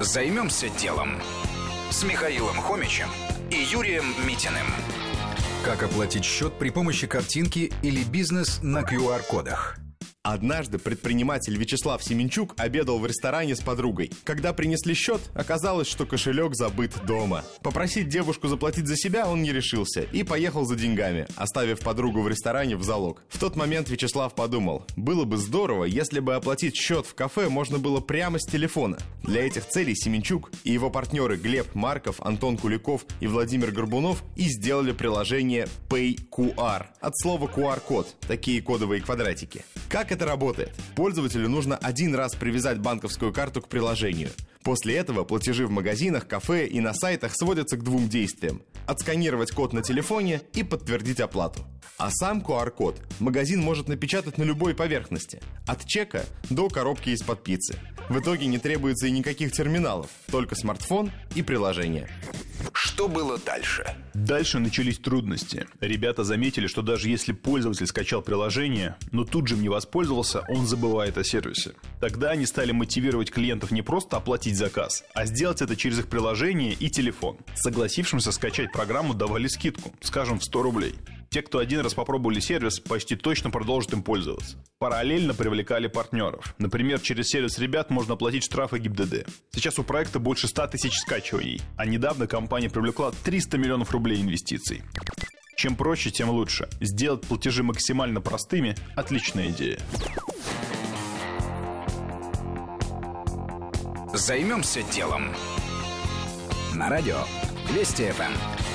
Займемся делом с Михаилом Хомичем и Юрием Митиным. Как оплатить счет при помощи картинки или бизнес на QR-кодах? Однажды предприниматель Вячеслав Семенчук обедал в ресторане с подругой. Когда принесли счет, оказалось, что кошелек забыт дома. Попросить девушку заплатить за себя он не решился и поехал за деньгами, оставив подругу в ресторане в залог. В тот момент Вячеслав подумал, было бы здорово, если бы оплатить счет в кафе можно было прямо с телефона. Для этих целей Семенчук и его партнеры Глеб Марков, Антон Куликов и Владимир Горбунов и сделали приложение PayQR от слова QR-код, такие кодовые квадратики. Как это работает? Пользователю нужно один раз привязать банковскую карту к приложению. После этого платежи в магазинах, кафе и на сайтах сводятся к двум действиям. Отсканировать код на телефоне и подтвердить оплату. А сам QR-код магазин может напечатать на любой поверхности. От чека до коробки из-под пиццы. В итоге не требуется и никаких терминалов, только смартфон и приложение. Что было дальше? Дальше начались трудности. Ребята заметили, что даже если пользователь скачал приложение, но тут же им не воспользовался, он забывает о сервисе. Тогда они стали мотивировать клиентов не просто оплатить заказ, а сделать это через их приложение и телефон. Согласившимся скачать программу давали скидку, скажем, в 100 рублей. Те, кто один раз попробовали сервис, почти точно продолжат им пользоваться. Параллельно привлекали партнеров. Например, через сервис ребят можно оплатить штрафы ГИБДД. Сейчас у проекта больше 100 тысяч скачиваний, а недавно компания привлекла 300 миллионов рублей инвестиций. Чем проще, тем лучше. Сделать платежи максимально простыми – отличная идея. Займемся делом. На радио Вести ФМ.